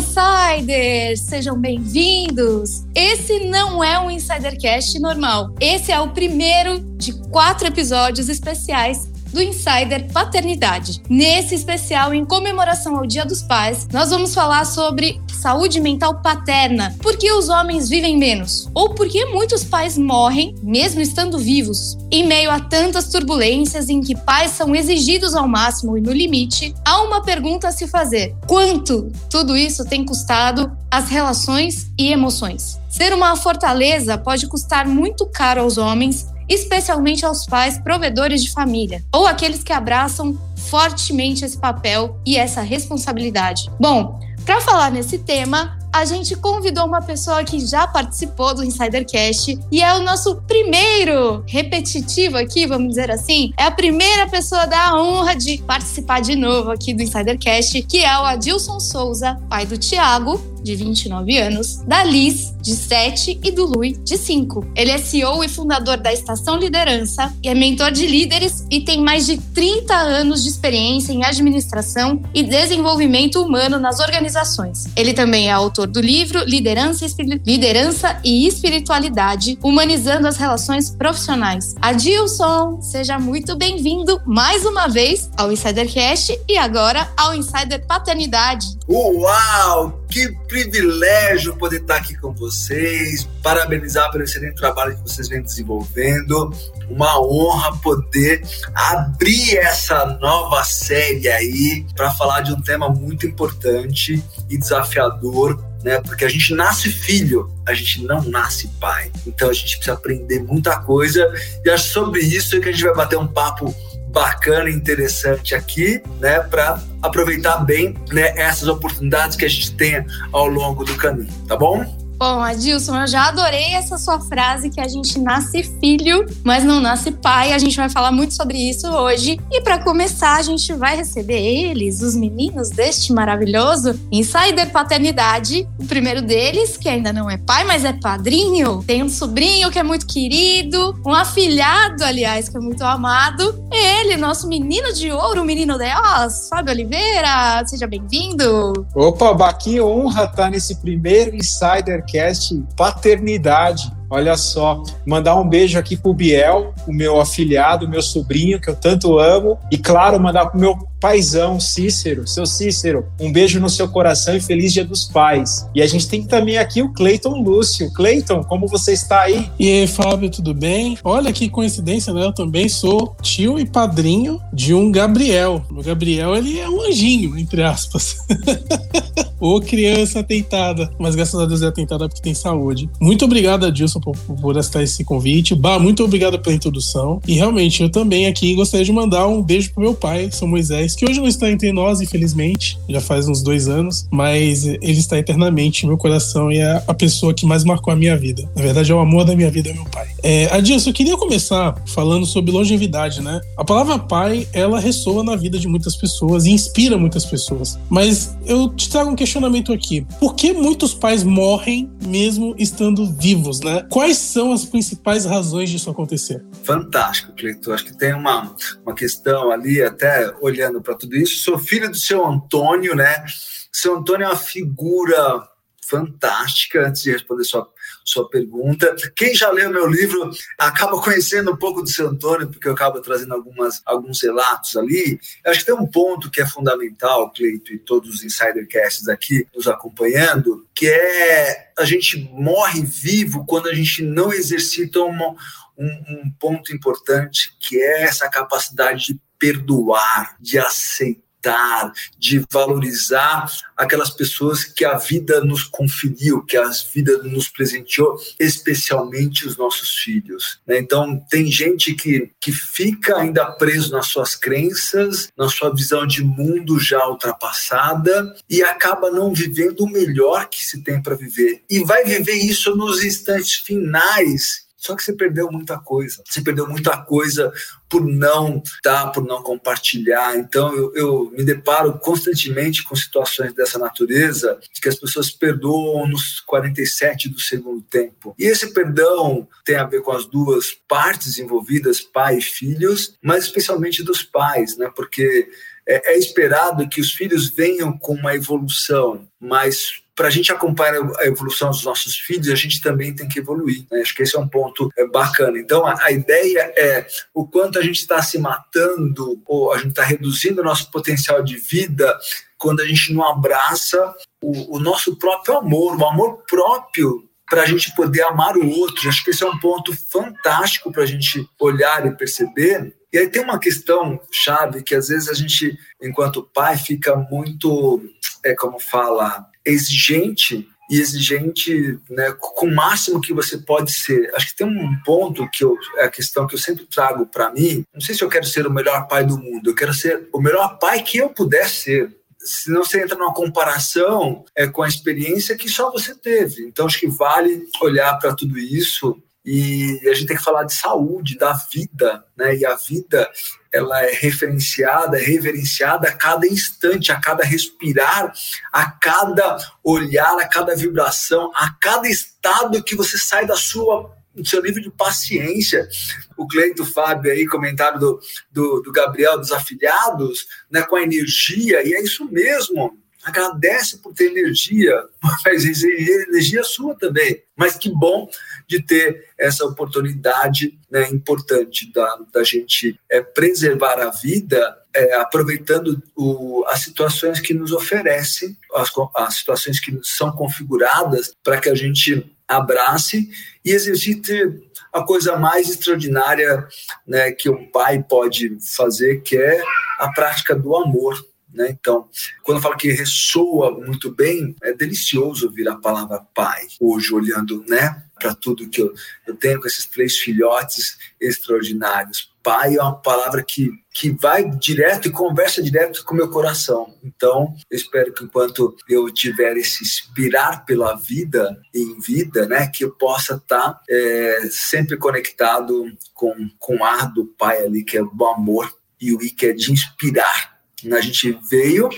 insiders! Sejam bem-vindos! Esse não é um Insidercast normal. Esse é o primeiro de quatro episódios especiais do Insider Paternidade. Nesse especial, em comemoração ao Dia dos Pais, nós vamos falar sobre saúde mental paterna. Por que os homens vivem menos? Ou por que muitos pais morrem, mesmo estando vivos? Em meio a tantas turbulências em que pais são exigidos ao máximo e no limite, há uma pergunta a se fazer: quanto tudo isso tem custado as relações e emoções? Ser uma fortaleza pode custar muito caro aos homens especialmente aos pais provedores de família, ou aqueles que abraçam fortemente esse papel e essa responsabilidade. Bom, para falar nesse tema, a gente convidou uma pessoa que já participou do Insidercast e é o nosso primeiro repetitivo aqui, vamos dizer assim. É a primeira pessoa da honra de participar de novo aqui do Insidercast, que é o Adilson Souza, pai do Tiago, de 29 anos, da Liz, de 7 e do Lui, de 5. Ele é CEO e fundador da Estação Liderança e é mentor de líderes e tem mais de 30 anos de experiência em administração e desenvolvimento humano nas organizações. Ele também é autor do livro Liderança, Liderança e Espiritualidade, Humanizando as Relações Profissionais. Adilson, seja muito bem-vindo mais uma vez ao Insidercast e agora ao Insider Paternidade. Uau! Que privilégio poder estar aqui com vocês, parabenizar pelo excelente trabalho que vocês vêm desenvolvendo. Uma honra poder abrir essa nova série aí para falar de um tema muito importante e desafiador né? Porque a gente nasce filho, a gente não nasce pai. Então a gente precisa aprender muita coisa e é sobre isso que a gente vai bater um papo bacana e interessante aqui, né, para aproveitar bem, né, essas oportunidades que a gente tem ao longo do caminho, tá bom? Bom, Adilson, eu já adorei essa sua frase que a gente nasce filho, mas não nasce pai. A gente vai falar muito sobre isso hoje. E para começar, a gente vai receber eles, os meninos deste maravilhoso Insider Paternidade. O primeiro deles, que ainda não é pai, mas é padrinho. Tem um sobrinho que é muito querido, um afilhado, aliás, que é muito amado. Ele, nosso menino de ouro, o menino delas, Fábio Oliveira. Seja bem-vindo. Opa, que honra estar nesse primeiro Insider podcast Paternidade. Olha só, mandar um beijo aqui pro Biel, o meu afilhado, meu sobrinho, que eu tanto amo. E claro, mandar pro meu paizão, Cícero, seu Cícero, um beijo no seu coração e feliz dia dos pais. E a gente tem também aqui o Cleiton Lúcio. Cleiton, como você está aí? E aí, Fábio, tudo bem? Olha que coincidência, né? Eu também sou tio e padrinho de um Gabriel. O Gabriel, ele é um anjinho, entre aspas. Ou criança atentada. Mas graças a Deus é atentada porque tem saúde. Muito obrigado, Adilson, por, por esse convite. Bah, muito obrigado pela introdução. E realmente, eu também aqui gostaria de mandar um beijo pro meu pai, São Moisés, que hoje não está entre nós, infelizmente. Já faz uns dois anos. Mas ele está eternamente em meu coração e é a pessoa que mais marcou a minha vida. Na verdade, é o amor da minha vida, é meu pai. É, Adilson, eu queria começar falando sobre longevidade, né? A palavra pai, ela ressoa na vida de muitas pessoas e inspira muitas pessoas. Mas eu te trago um questionamento aqui. Por que muitos pais morrem mesmo estando vivos, né? Quais são as principais razões disso acontecer? Fantástico, Cleiton. Acho que tem uma, uma questão ali, até olhando para tudo isso. Sou filho do seu Antônio, né? Seu Antônio é uma figura fantástica, antes de responder sua, sua pergunta. Quem já leu meu livro acaba conhecendo um pouco do seu Antônio, porque eu acabo trazendo algumas, alguns relatos ali. Eu acho que tem um ponto que é fundamental, Cleito, e todos os Insidercasts aqui nos acompanhando, que é a gente morre vivo quando a gente não exercita uma, um, um ponto importante, que é essa capacidade de perdoar, de aceitar de valorizar aquelas pessoas que a vida nos conferiu, que a vida nos presenteou, especialmente os nossos filhos. Né? Então, tem gente que, que fica ainda preso nas suas crenças, na sua visão de mundo já ultrapassada e acaba não vivendo o melhor que se tem para viver. E vai viver isso nos instantes finais só que você perdeu muita coisa. Você perdeu muita coisa por não tá, por não compartilhar. Então eu, eu, me deparo constantemente com situações dessa natureza de que as pessoas perdoam nos 47 do segundo tempo. E esse perdão tem a ver com as duas partes envolvidas, pai e filhos, mas especialmente dos pais, né? Porque é, é esperado que os filhos venham com uma evolução, mas para a gente acompanhar a evolução dos nossos filhos, a gente também tem que evoluir. Né? Acho que esse é um ponto é, bacana. Então, a, a ideia é o quanto a gente está se matando, ou a gente está reduzindo o nosso potencial de vida quando a gente não abraça o, o nosso próprio amor, o amor próprio para a gente poder amar o outro. Acho que esse é um ponto fantástico para a gente olhar e perceber. E aí tem uma questão chave que às vezes a gente, enquanto pai, fica muito, é como fala, exigente e exigente né, com o máximo que você pode ser. Acho que tem um ponto que eu, é a questão que eu sempre trago para mim. Não sei se eu quero ser o melhor pai do mundo, eu quero ser o melhor pai que eu puder ser senão você entra numa comparação é, com a experiência que só você teve. Então, acho que vale olhar para tudo isso e a gente tem que falar de saúde, da vida, né? E a vida ela é referenciada, é reverenciada a cada instante, a cada respirar, a cada olhar, a cada vibração, a cada estado que você sai da sua do seu nível de paciência. O Cleito Fábio aí, comentário do, do, do, Gabriel, dos afiliados, né, com a energia, e é isso mesmo. Agradece por ter energia, mas energia sua também. Mas que bom de ter essa oportunidade né, importante da, da gente é, preservar a vida, é, aproveitando o, as situações que nos oferecem, as, as situações que são configuradas para que a gente abrace e exercite a coisa mais extraordinária né, que um pai pode fazer, que é a prática do amor. Né? Então, quando eu falo que ressoa muito bem, é delicioso ouvir a palavra pai, hoje olhando né, para tudo que eu, eu tenho com esses três filhotes extraordinários. Pai é uma palavra que, que vai direto e conversa direto com o meu coração. Então, eu espero que enquanto eu tiver esse inspirar pela vida em vida, né, que eu possa estar tá, é, sempre conectado com, com o ar do Pai ali, que é o amor, e o I que é de inspirar. A gente veio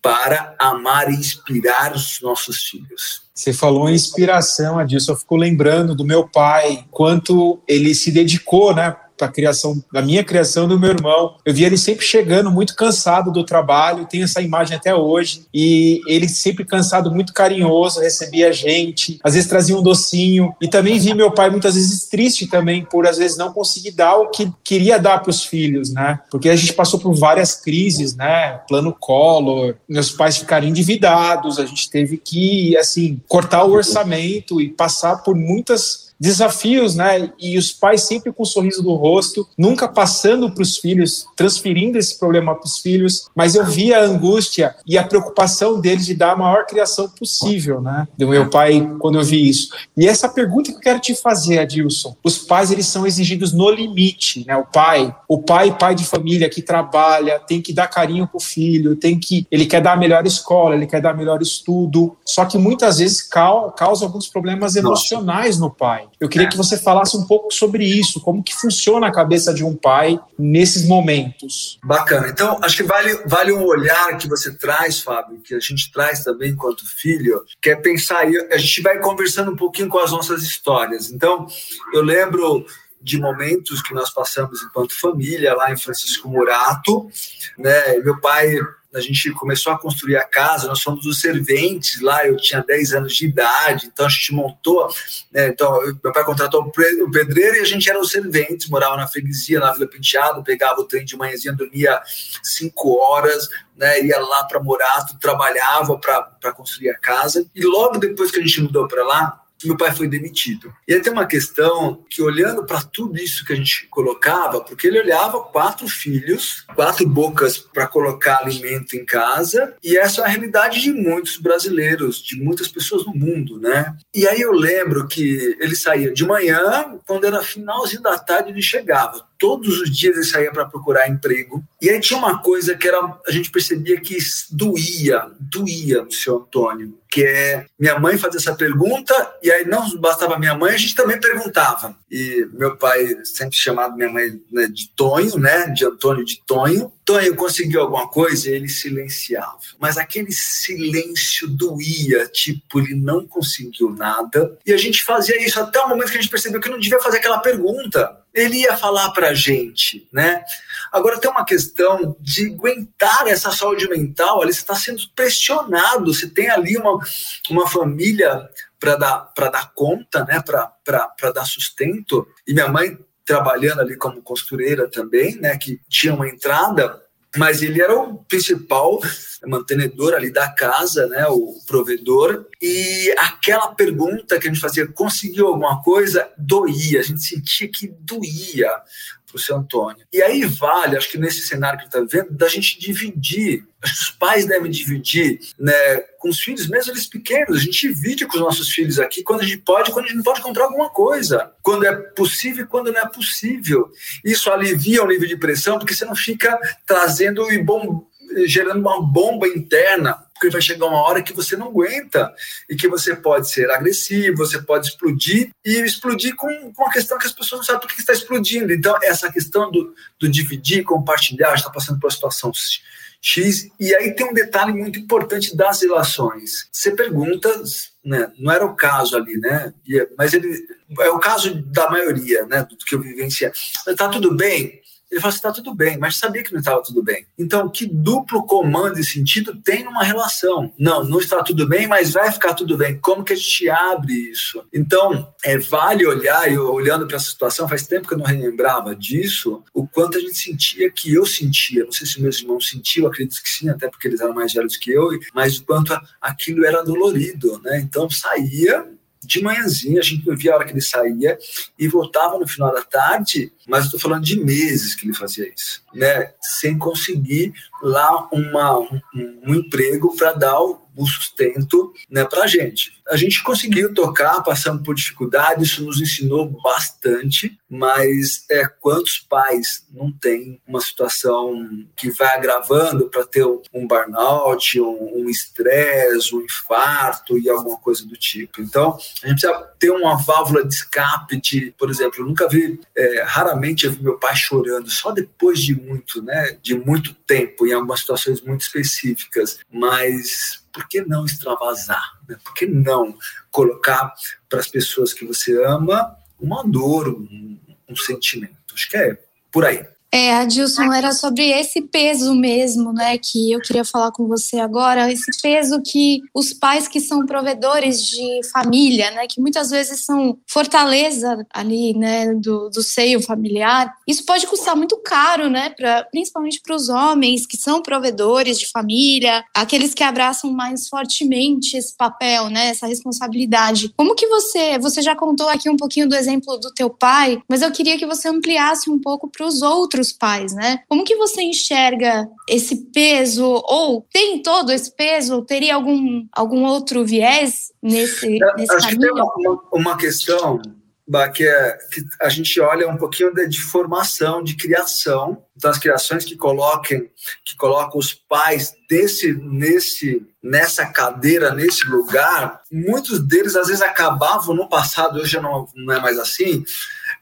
para amar e inspirar os nossos filhos. Você falou em inspiração, Adilson. Eu fico lembrando do meu pai, quanto ele se dedicou, né? A criação, da minha criação do meu irmão. Eu via ele sempre chegando muito cansado do trabalho, tenho essa imagem até hoje, e ele sempre cansado, muito carinhoso, recebia a gente, às vezes trazia um docinho, e também vi meu pai muitas vezes triste também por às vezes não conseguir dar o que queria dar para os filhos, né? Porque a gente passou por várias crises, né? Plano Collor, meus pais ficaram endividados, a gente teve que, assim, cortar o orçamento e passar por muitas desafios, né? E os pais sempre com um sorriso no rosto, nunca passando para os filhos, transferindo esse problema para os filhos, mas eu via a angústia e a preocupação deles de dar a maior criação possível, né? Do meu pai quando eu vi isso. E essa pergunta que eu quero te fazer, Adilson, os pais eles são exigidos no limite, né? O pai, o pai, pai de família que trabalha, tem que dar carinho pro filho, tem que, ele quer dar a melhor escola, ele quer dar melhor estudo, só que muitas vezes causa alguns problemas emocionais no pai. Eu queria que você falasse um pouco sobre isso, como que funciona a cabeça de um pai nesses momentos. Bacana. Então, acho que vale, vale um olhar que você traz, Fábio, que a gente traz também enquanto filho, que é pensar, a gente vai conversando um pouquinho com as nossas histórias. Então, eu lembro de momentos que nós passamos enquanto família lá em Francisco Murato, né? Meu pai a gente começou a construir a casa, nós fomos os serventes lá, eu tinha 10 anos de idade, então a gente montou, né, então meu pai contratou o pedreiro e a gente era os serventes, morava na freguesia, na Vila Penteado, pegava o trem de manhãzinha, dormia 5 horas, né, ia lá para Morato, trabalhava para construir a casa, e logo depois que a gente mudou para lá, meu pai foi demitido. E aí tem uma questão que, olhando para tudo isso que a gente colocava, porque ele olhava quatro filhos, quatro bocas para colocar alimento em casa, e essa é a realidade de muitos brasileiros, de muitas pessoas no mundo, né? E aí eu lembro que ele saía de manhã, quando era finalzinho da tarde, ele chegava todos os dias ele saía para procurar emprego. E aí tinha uma coisa que era, a gente percebia que doía, doía no seu Antônio, que é minha mãe fazer essa pergunta e aí não bastava minha mãe, a gente também perguntava. E meu pai sempre chamado minha mãe né, de Tonho, né, de Antônio de Tonho, Tonho conseguiu alguma coisa, ele silenciava. Mas aquele silêncio doía, tipo, ele não conseguiu nada. E a gente fazia isso até o momento que a gente percebeu que não devia fazer aquela pergunta. Ele ia falar pra gente, né? Agora tem uma questão de aguentar essa saúde mental, ali você está sendo pressionado, você tem ali uma, uma família para dar, dar conta, né? para dar sustento. E minha mãe trabalhando ali como costureira também, né, que tinha uma entrada, mas ele era o principal mantenedor ali da casa, né, o provedor, e aquela pergunta que a gente fazia, conseguiu alguma coisa, doía, a gente sentia que doía, o seu Antônio. E aí vale, acho que nesse cenário que está vivendo, da gente dividir. Acho que os pais devem dividir né, com os filhos, mesmo eles pequenos. A gente divide com os nossos filhos aqui quando a gente pode, quando a gente não pode comprar alguma coisa. Quando é possível e quando não é possível. Isso alivia o nível de pressão, porque você não fica trazendo e bom, gerando uma bomba interna porque vai chegar uma hora que você não aguenta e que você pode ser agressivo, você pode explodir e explodir com, com uma questão que as pessoas não sabem por que está explodindo. Então, essa questão do, do dividir, compartilhar, está passando por uma situação X. E aí tem um detalhe muito importante das relações. Você pergunta, né, não era o caso ali, né? Mas ele é o caso da maioria, né? Do que eu vivenciei. Está tudo bem? Ele falou assim: está tudo bem, mas sabia que não estava tudo bem. Então, que duplo comando e sentido tem numa relação? Não, não está tudo bem, mas vai ficar tudo bem. Como que a gente abre isso? Então, é, vale olhar, e olhando para essa situação, faz tempo que eu não relembrava disso, o quanto a gente sentia que eu sentia. Não sei se meus irmãos sentiam, acredito que sim, até porque eles eram mais velhos que eu, mas o quanto aquilo era dolorido, né? Então, saía de manhãzinha, a gente via a hora que ele saía e voltava no final da tarde, mas estou falando de meses que ele fazia isso, né? Sem conseguir lá uma, um, um emprego para dar o o sustento né, para a gente. A gente conseguiu tocar, passando por dificuldades, isso nos ensinou bastante, mas é, quantos pais não têm uma situação que vai agravando para ter um burnout, um estresse, um, um infarto e alguma coisa do tipo. Então, a gente precisa ter uma válvula de escape de, por exemplo, eu nunca vi, é, raramente eu vi meu pai chorando, só depois de muito, né, de muito tempo, em algumas situações muito específicas, mas por que não extravasar? Por que não colocar para as pessoas que você ama uma dor, um, um sentimento? Acho que é por aí. É, Adilson, era sobre esse peso mesmo, né, que eu queria falar com você agora, esse peso que os pais que são provedores de família, né, que muitas vezes são fortaleza ali, né, do, do seio familiar, isso pode custar muito caro, né, pra, principalmente para os homens que são provedores de família, aqueles que abraçam mais fortemente esse papel, né, essa responsabilidade. Como que você, você já contou aqui um pouquinho do exemplo do teu pai, mas eu queria que você ampliasse um pouco para os outros outros pais, né? Como que você enxerga esse peso ou tem todo esse peso? Ou teria algum algum outro viés nesse, nesse Acho caminho? que tem uma, uma questão que, é, que a gente olha um pouquinho de, de, formação, de criação, das criações que coloquem, que colocam os pais desse, nesse, nessa cadeira, nesse lugar. Muitos deles às vezes acabavam no passado, hoje não, não é mais assim,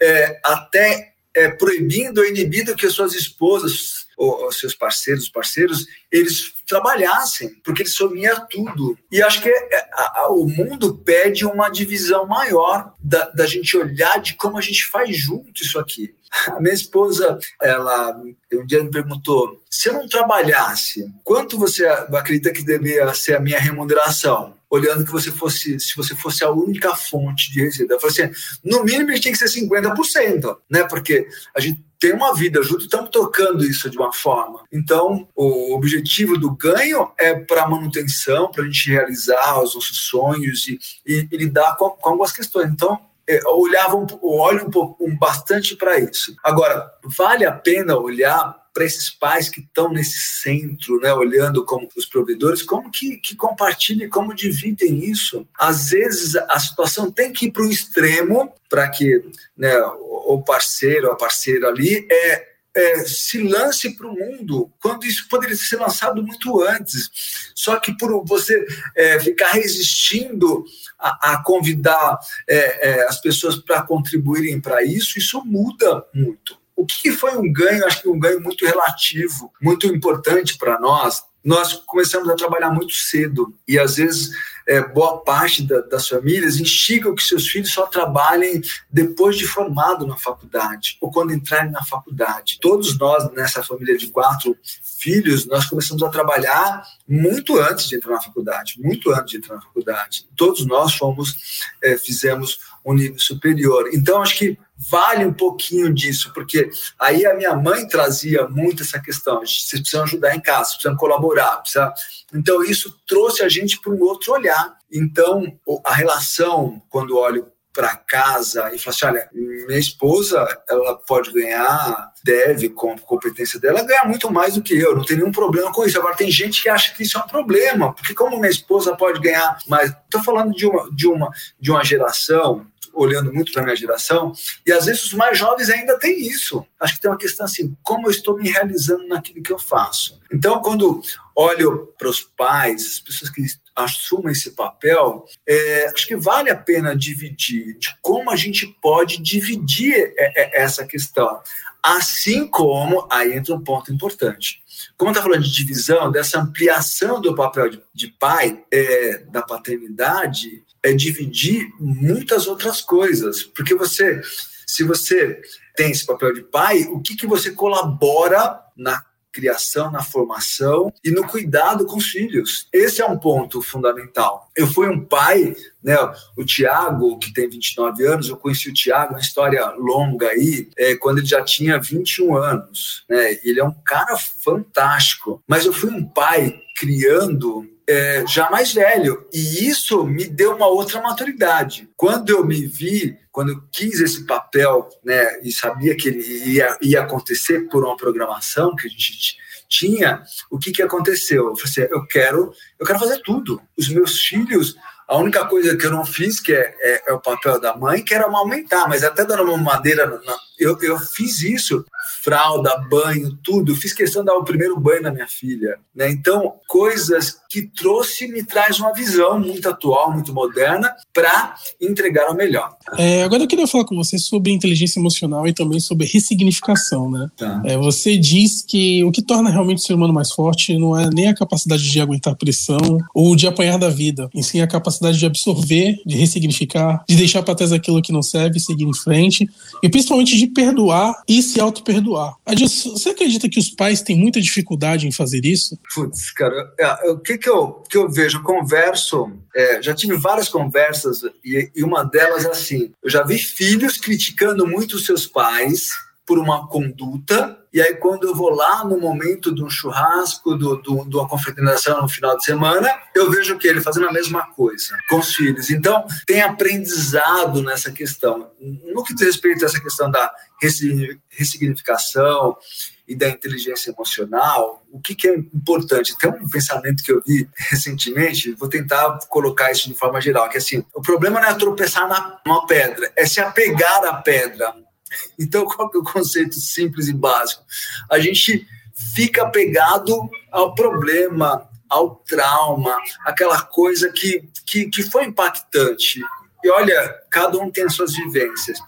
é, até é, proibindo ou inibindo que as suas esposas ou, ou seus parceiros, parceiros, eles trabalhassem, porque eles somiam tudo. E acho que é, a, a, o mundo pede uma divisão maior da, da gente olhar de como a gente faz junto isso aqui. A minha esposa, ela um dia me perguntou: se eu não trabalhasse, quanto você acredita que deveria ser a minha remuneração? Olhando que você fosse, se você fosse a única fonte de receita. Eu falei assim, no mínimo tinha que ser 50%, né? Porque a gente tem uma vida junto estamos tocando isso de uma forma. Então, o objetivo do ganho é para manutenção, para a gente realizar os nossos sonhos e, e, e lidar com, com algumas questões. Então, é, olhava um, olho um pouco um, bastante para isso. Agora, vale a pena olhar para esses pais que estão nesse centro, né, olhando como os provedores, como que, que compartilham, como dividem isso. Às vezes a situação tem que ir para o extremo para que né, o parceiro, a parceira ali é é, se lance para o mundo, quando isso poderia ser lançado muito antes. Só que por você é, ficar resistindo a, a convidar é, é as pessoas para contribuírem para isso, isso muda muito o que foi um ganho? Acho que um ganho muito relativo, muito importante para nós. Nós começamos a trabalhar muito cedo e às vezes é, boa parte da, das famílias instigam que seus filhos só trabalhem depois de formado na faculdade ou quando entrarem na faculdade. Todos nós, nessa família de quatro filhos, nós começamos a trabalhar muito antes de entrar na faculdade, muito antes de entrar na faculdade. Todos nós fomos, é, fizemos um nível superior. Então, acho que vale um pouquinho disso, porque aí a minha mãe trazia muito essa questão, vocês precisam ajudar em casa, precisam colaborar, precisa... então isso trouxe a gente para um outro olhar. Então, a relação, quando olho para casa e falo assim, olha, minha esposa, ela pode ganhar, deve, com a competência dela, ganhar muito mais do que eu, não tem nenhum problema com isso. Agora, tem gente que acha que isso é um problema, porque como minha esposa pode ganhar mais? Estou falando de uma, de, uma, de uma geração olhando muito para a minha geração, e às vezes os mais jovens ainda têm isso. Acho que tem uma questão assim, como eu estou me realizando naquilo que eu faço. Então, quando olho para os pais, as pessoas que assumem esse papel, é, acho que vale a pena dividir, de como a gente pode dividir é, é, essa questão. Assim como, aí entra um ponto importante. Como está falando de divisão, dessa ampliação do papel de, de pai, é, da paternidade, é dividir muitas outras coisas. Porque você, se você tem esse papel de pai, o que, que você colabora na criação, na formação e no cuidado com os filhos. Esse é um ponto fundamental. Eu fui um pai, né, o Tiago, que tem 29 anos, eu conheci o Tiago, uma história longa aí, é, quando ele já tinha 21 anos. Né, ele é um cara fantástico, mas eu fui um pai criando é, já mais velho. E isso me deu uma outra maturidade. Quando eu me vi, quando eu quis esse papel, né, e sabia que ele ia, ia acontecer por uma programação que a gente tinha, o que, que aconteceu? Eu falei assim, eu quero, eu quero fazer tudo. Os meus filhos, a única coisa que eu não fiz, que é, é, é o papel da mãe, que era amamentar, mas até dando uma madeira, eu, eu fiz isso fralda, banho, tudo. Fiz questão de dar o primeiro banho na minha filha. Né? Então, coisas que trouxe me traz uma visão muito atual, muito moderna, para entregar o melhor. É, agora eu queria falar com você sobre inteligência emocional e também sobre ressignificação. Né? Tá. É, você diz que o que torna realmente o ser humano mais forte não é nem a capacidade de aguentar pressão ou de apanhar da vida, em sim a capacidade de absorver, de ressignificar, de deixar para trás aquilo que não serve, seguir em frente e principalmente de perdoar e se auto-perdoar você acredita que os pais têm muita dificuldade em fazer isso? Putz, cara, é, o que, que, eu, que eu vejo? Eu converso, é, já tive várias conversas e, e uma delas é assim: eu já vi filhos criticando muito seus pais por uma conduta, e aí quando eu vou lá no momento de um churrasco, do, do, de uma confraternização no final de semana, eu vejo que ele fazendo a mesma coisa com os filhos. Então, tem aprendizado nessa questão. No que diz respeito a essa questão da ressignificação e da inteligência emocional, o que, que é importante? Tem um pensamento que eu vi recentemente, vou tentar colocar isso de forma geral, que é assim, o problema não é tropeçar na, numa pedra, é se apegar à pedra. Então, qual que é o conceito simples e básico? A gente fica apegado ao problema, ao trauma, aquela coisa que, que, que foi impactante. E olha, cada um tem as suas vivências.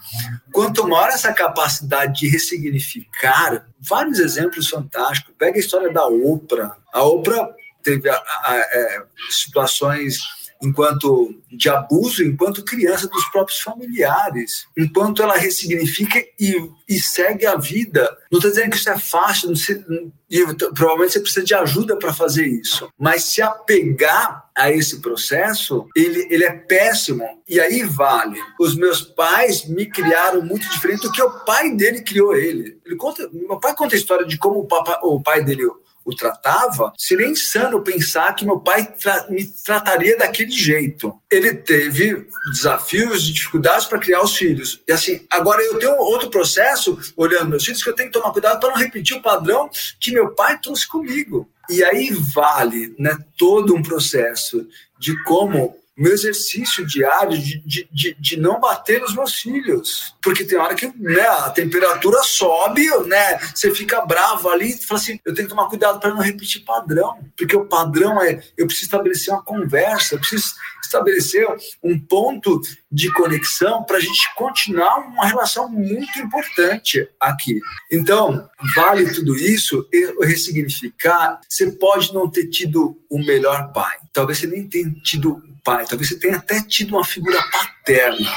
Quanto maior essa capacidade de ressignificar, vários exemplos fantásticos. Pega a história da Oprah. A Oprah teve a, a, a, é, situações enquanto de abuso, enquanto criança dos próprios familiares, enquanto ela ressignifica e, e segue a vida. Não estou dizendo que isso é fácil, se, e provavelmente você precisa de ajuda para fazer isso, mas se apegar a esse processo, ele, ele é péssimo. E aí vale. Os meus pais me criaram muito diferente do que o pai dele criou ele. ele conta, meu pai conta a história de como o, papa, o pai dele o tratava, seria insano pensar que meu pai tra me trataria daquele jeito. Ele teve desafios e dificuldades para criar os filhos. E assim, agora eu tenho outro processo, olhando meus filhos, que eu tenho que tomar cuidado para não repetir o padrão que meu pai trouxe comigo. E aí vale né, todo um processo de como meu exercício diário de, de, de, de, não bater nos meus filhos. Porque tem hora que né, a temperatura sobe, né? Você fica bravo ali e fala assim: eu tenho que tomar cuidado para não repetir padrão. Porque o padrão é eu preciso estabelecer uma conversa, eu preciso estabelecer um ponto de conexão para a gente continuar uma relação muito importante aqui. Então, vale tudo isso ressignificar. Você pode não ter tido o melhor pai, talvez você nem tenha tido pai, talvez você tenha até tido uma figura paterna,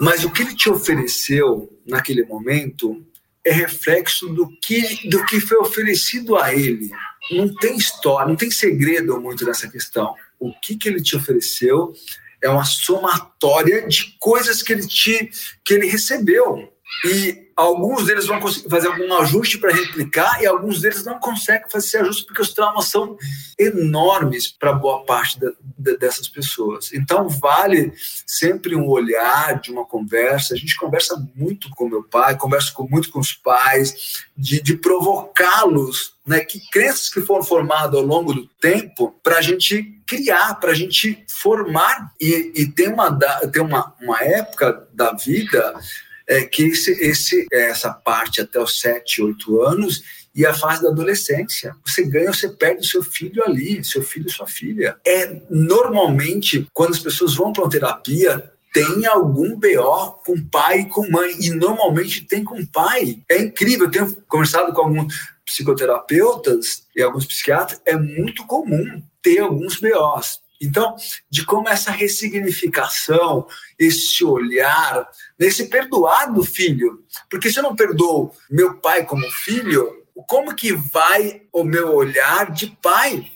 mas o que ele te ofereceu naquele momento é reflexo do que, do que foi oferecido a ele. Não tem história, não tem segredo muito nessa questão. O que, que ele te ofereceu é uma somatória de coisas que ele te que ele recebeu. E alguns deles vão conseguir fazer algum ajuste para replicar e alguns deles não conseguem fazer esse ajuste porque os traumas são enormes para boa parte da, da, dessas pessoas. Então vale sempre um olhar de uma conversa. A gente conversa muito com meu pai, conversa com, muito com os pais, de, de provocá-los, né? Que crenças que foram formadas ao longo do tempo para a gente criar, para a gente formar e, e tem uma tem uma, uma época da vida é que esse, esse, essa parte até os 7, 8 anos e a fase da adolescência. Você ganha ou você perde o seu filho ali, seu filho sua filha. É normalmente, quando as pessoas vão para uma terapia, tem algum BO com pai e com mãe, e normalmente tem com pai. É incrível, eu tenho conversado com alguns psicoterapeutas e alguns psiquiatras, é muito comum ter alguns BOs. Então, de como essa ressignificação, esse olhar, nesse perdoar do filho. Porque se eu não perdoo meu pai como filho, como que vai o meu olhar de pai?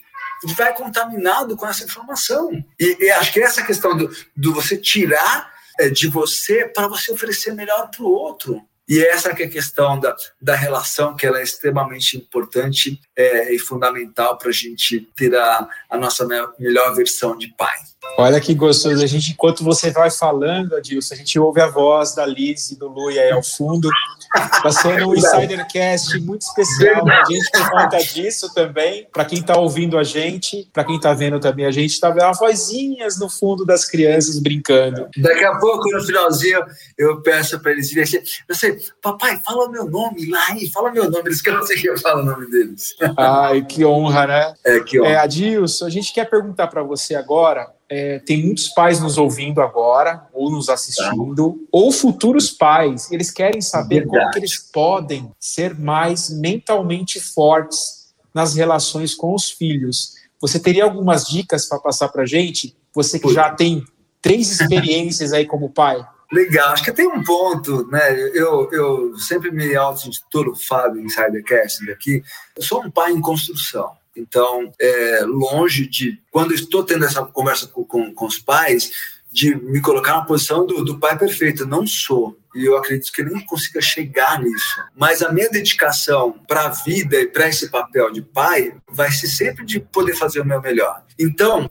Vai contaminado com essa informação. E, e acho que essa questão do, do você tirar é, de você para você oferecer melhor para o outro. E essa que é a questão da, da relação, que ela é extremamente importante é, e fundamental para a gente ter a, a nossa melhor versão de pai. Olha que gostoso. A gente, enquanto você vai falando, Adilson, a gente ouve a voz da Liz e do Lui aí ao fundo. Está sendo um Insidercast muito especial para a gente por conta disso também. Para quem está ouvindo a gente, para quem está vendo também a gente, está vendo as vozinhas no fundo das crianças brincando. Daqui a pouco, no finalzinho, eu peço para eles irem. Eu papai, fala meu nome lá aí, fala meu nome. Eles querem que eu fale o nome deles. Ai, que honra, né? É, que honra. É, Adilson, a gente quer perguntar para você agora é, tem muitos pais nos ouvindo agora, ou nos assistindo, tá. ou futuros pais. Eles querem saber Verdade. como que eles podem ser mais mentalmente fortes nas relações com os filhos. Você teria algumas dicas para passar para gente? Você que já tem três experiências aí como pai. Legal, acho que tem um ponto, né? Eu, eu sempre me auto-intitulo Fábio Insidercast aqui. Eu sou um pai em construção. Então, é, longe de, quando estou tendo essa conversa com, com, com os pais, de me colocar na posição do, do pai perfeito. não sou. E eu acredito que nem consiga chegar nisso. Mas a minha dedicação para a vida e para esse papel de pai vai ser sempre de poder fazer o meu melhor. Então,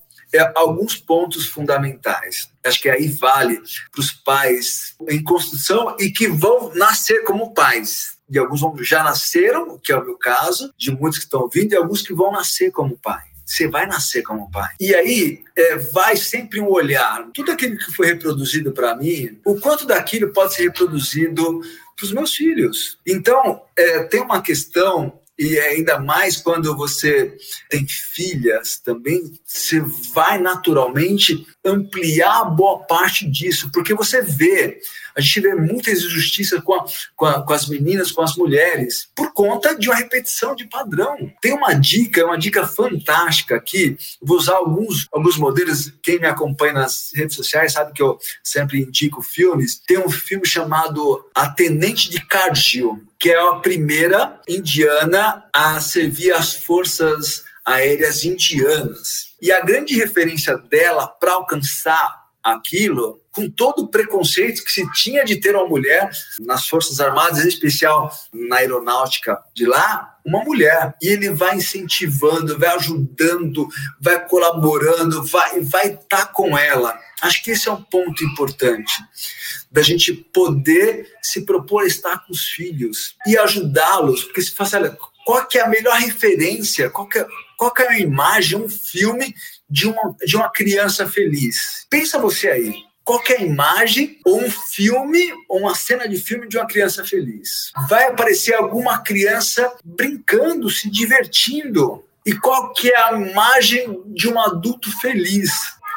alguns pontos fundamentais. Acho que aí vale para os pais em construção e que vão nascer como pais de alguns já nasceram, que é o meu caso, de muitos que estão vindo, e alguns que vão nascer como pai. Você vai nascer como pai. E aí é, vai sempre um olhar. Tudo aquilo que foi reproduzido para mim, o quanto daquilo pode ser reproduzido para os meus filhos. Então, é, tem uma questão e ainda mais quando você tem filhas também, você vai naturalmente ampliar boa parte disso, porque você vê a gente vê muitas injustiças com, a, com, a, com, as meninas, com as mulheres, por conta de uma repetição de padrão. Tem uma dica, uma dica fantástica aqui. Vou usar alguns, alguns modelos. Quem me acompanha nas redes sociais sabe que eu sempre indico filmes. Tem um filme chamado A Tenente de Cargill, que é a primeira indiana a servir as forças aéreas indianas. E a grande referência dela para alcançar aquilo com todo o preconceito que se tinha de ter uma mulher nas Forças Armadas, em especial na aeronáutica de lá, uma mulher. E ele vai incentivando, vai ajudando, vai colaborando, vai vai estar tá com ela. Acho que esse é um ponto importante da gente poder se propor a estar com os filhos e ajudá-los, porque se faz, olha, qual que é a melhor referência, qual que é, qual que é a imagem, um filme de uma, de uma criança feliz? Pensa você aí qualquer imagem ou um filme ou uma cena de filme de uma criança feliz. Vai aparecer alguma criança brincando, se divertindo. E qual que é a imagem de um adulto feliz?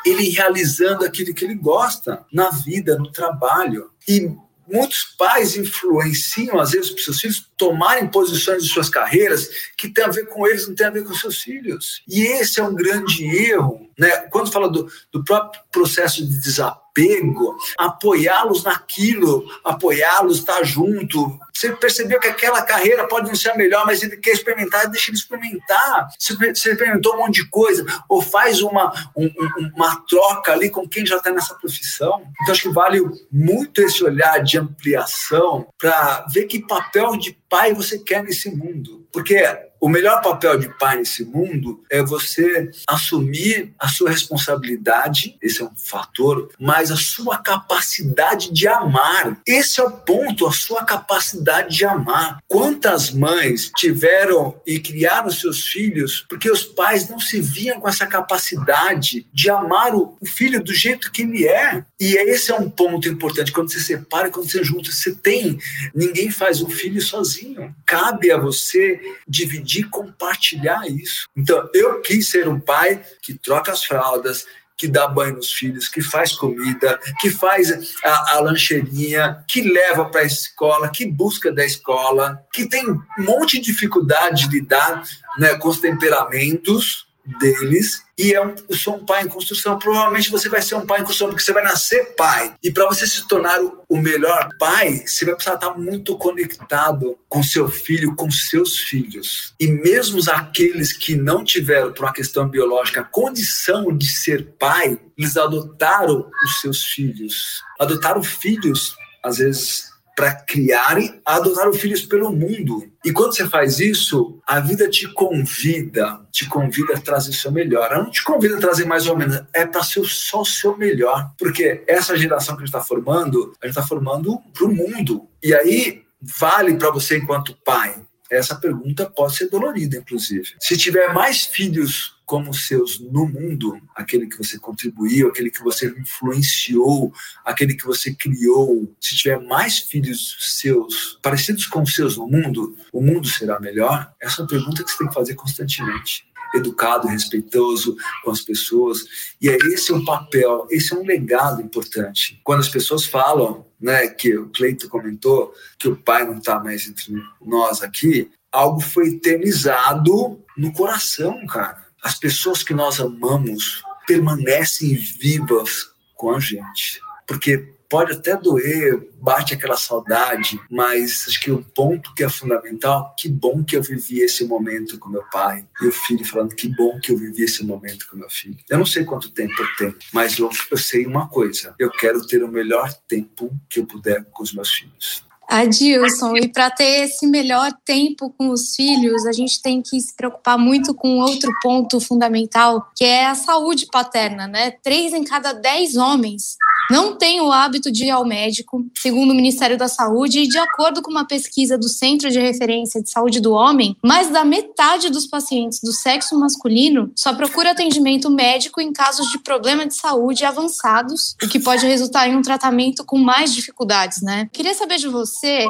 Ele realizando aquilo que ele gosta na vida, no trabalho. E muitos pais influenciam, às vezes, para seus filhos tomarem posições de suas carreiras que tem a ver com eles, não tem a ver com seus filhos. E esse é um grande erro. Né? Quando fala do, do próprio processo de desapego, apego, apoiá-los naquilo, apoiá-los, estar junto. Você percebeu que aquela carreira pode não ser a melhor, mas ele quer experimentar, deixa ele experimentar. Você experimentou um monte de coisa, ou faz uma, um, uma troca ali com quem já está nessa profissão. Então, acho que vale muito esse olhar de ampliação para ver que papel de pai você quer nesse mundo. Porque o melhor papel de pai nesse mundo é você assumir a sua responsabilidade, esse é um fator, mas a sua capacidade de amar. Esse é o ponto, a sua capacidade de amar. Quantas mães tiveram e criaram seus filhos porque os pais não se viam com essa capacidade de amar o filho do jeito que ele é? E esse é um ponto importante. Quando você separa, quando você junta, você tem. Ninguém faz um filho sozinho. Cabe a você dividir compartilhar isso. Então, eu quis ser um pai que troca as fraldas, que dá banho nos filhos, que faz comida, que faz a, a lancheirinha, que leva para a escola, que busca da escola, que tem um monte de dificuldade de lidar né, com os temperamentos deles e é um, eu sou um pai em construção. Provavelmente você vai ser um pai em construção porque você vai nascer pai. E para você se tornar o, melhor pai, você vai precisar estar muito conectado com seu filho, com seus filhos. E mesmo aqueles que não tiveram, por uma questão biológica, condição de ser pai, eles adotaram os seus filhos. Adotaram filhos, às vezes para criarem, adotaram filhos pelo mundo. E quando você faz isso, a vida te convida, te convida a trazer seu melhor. Ela não te convida a trazer mais ou menos, é para ser só o seu melhor. Porque essa geração que a gente está formando, a gente está formando para o mundo. E aí vale para você enquanto pai. Essa pergunta pode ser dolorida, inclusive. Se tiver mais filhos como seus no mundo, aquele que você contribuiu, aquele que você influenciou, aquele que você criou, se tiver mais filhos seus parecidos com os seus no mundo, o mundo será melhor? Essa é uma pergunta que você tem que fazer constantemente educado, respeitoso com as pessoas. E é esse um papel, esse é um legado importante. Quando as pessoas falam, né, que o Cleito comentou que o pai não está mais entre nós aqui, algo foi eternizado no coração, cara as pessoas que nós amamos permanecem vivas com a gente. Porque pode até doer, bate aquela saudade, mas acho que o ponto que é fundamental, que bom que eu vivi esse momento com meu pai. E o filho falando, que bom que eu vivi esse momento com meu filho. Eu não sei quanto tempo eu tenho, mas eu, eu sei uma coisa, eu quero ter o melhor tempo que eu puder com os meus filhos. Adilson, e para ter esse melhor tempo com os filhos, a gente tem que se preocupar muito com outro ponto fundamental, que é a saúde paterna, né? Três em cada dez homens não têm o hábito de ir ao médico, segundo o Ministério da Saúde, e de acordo com uma pesquisa do Centro de Referência de Saúde do Homem, mais da metade dos pacientes do sexo masculino só procura atendimento médico em casos de problema de saúde avançados, o que pode resultar em um tratamento com mais dificuldades, né? Queria saber de você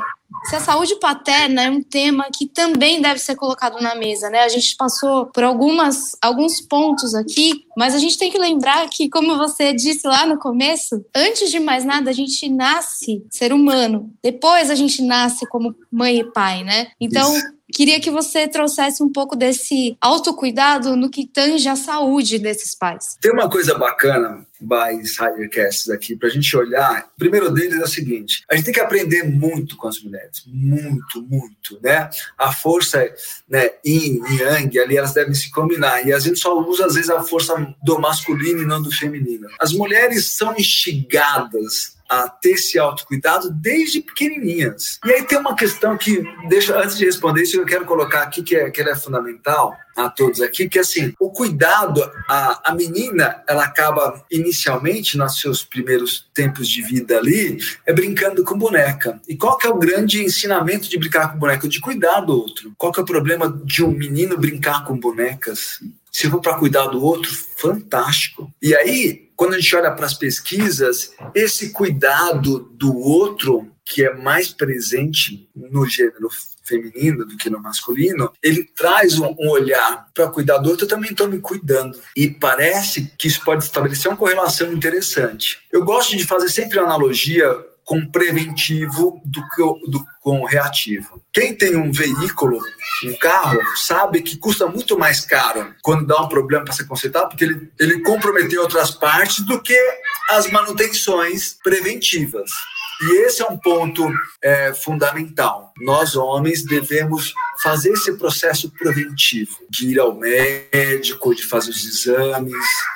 se a saúde paterna é um tema que também deve ser colocado na mesa, né? A gente passou por algumas, alguns pontos aqui, mas a gente tem que lembrar que, como você disse lá no começo, antes de mais nada, a gente nasce ser humano. Depois a gente nasce como mãe e pai, né? Então, Isso. Queria que você trouxesse um pouco desse autocuidado no que tange a saúde desses pais. Tem uma coisa bacana by Insidercasts aqui para a gente olhar. O primeiro deles é o seguinte: a gente tem que aprender muito com as mulheres, muito, muito, né? A força, né, yin e yang, ali elas devem se combinar e a gente só usa às vezes a força do masculino e não do feminino. As mulheres são instigadas a ter esse autocuidado desde pequenininhas. E aí tem uma questão que, deixa, antes de responder isso, eu quero colocar aqui que, é, que ela é fundamental a todos aqui, que assim, o cuidado, a, a menina, ela acaba inicialmente, nos seus primeiros tempos de vida ali, é brincando com boneca. E qual que é o grande ensinamento de brincar com boneca? De cuidar do outro. Qual que é o problema de um menino brincar com bonecas? Se for para cuidar do outro, fantástico. E aí, quando a gente olha para as pesquisas, esse cuidado do outro, que é mais presente no gênero feminino do que no masculino, ele traz um, olhar para cuidar do outro, eu também estou me cuidando. E parece que isso pode estabelecer uma correlação interessante. Eu gosto de fazer sempre analogia com preventivo do que do, com reativo. Quem tem um veículo, um carro, sabe que custa muito mais caro quando dá um problema para ser consertado, porque ele, ele comprometeu outras partes do que as manutenções preventivas. E esse é um ponto é, fundamental. Nós, homens, devemos fazer esse processo preventivo, de ir ao médico, de fazer os exames.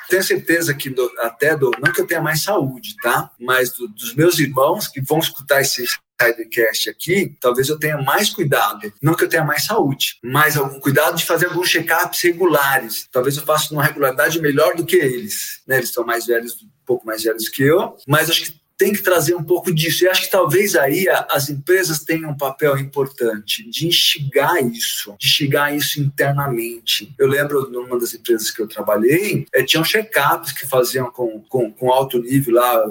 Tenho certeza que do, até do, não que eu tenha mais saúde, tá? Mas do, dos meus irmãos que vão escutar esse Sidecast aqui, talvez eu tenha mais cuidado. Não que eu tenha mais saúde, mas algum cuidado de fazer alguns check-ups regulares. Talvez eu faça uma regularidade melhor do que eles. Né? Eles são mais velhos, um pouco mais velhos que eu, mas acho que tem que trazer um pouco disso. E acho que talvez aí as empresas tenham um papel importante de instigar isso, de instigar isso internamente. Eu lembro numa das empresas que eu trabalhei, é, tinham check-ups que faziam com, com, com alto nível lá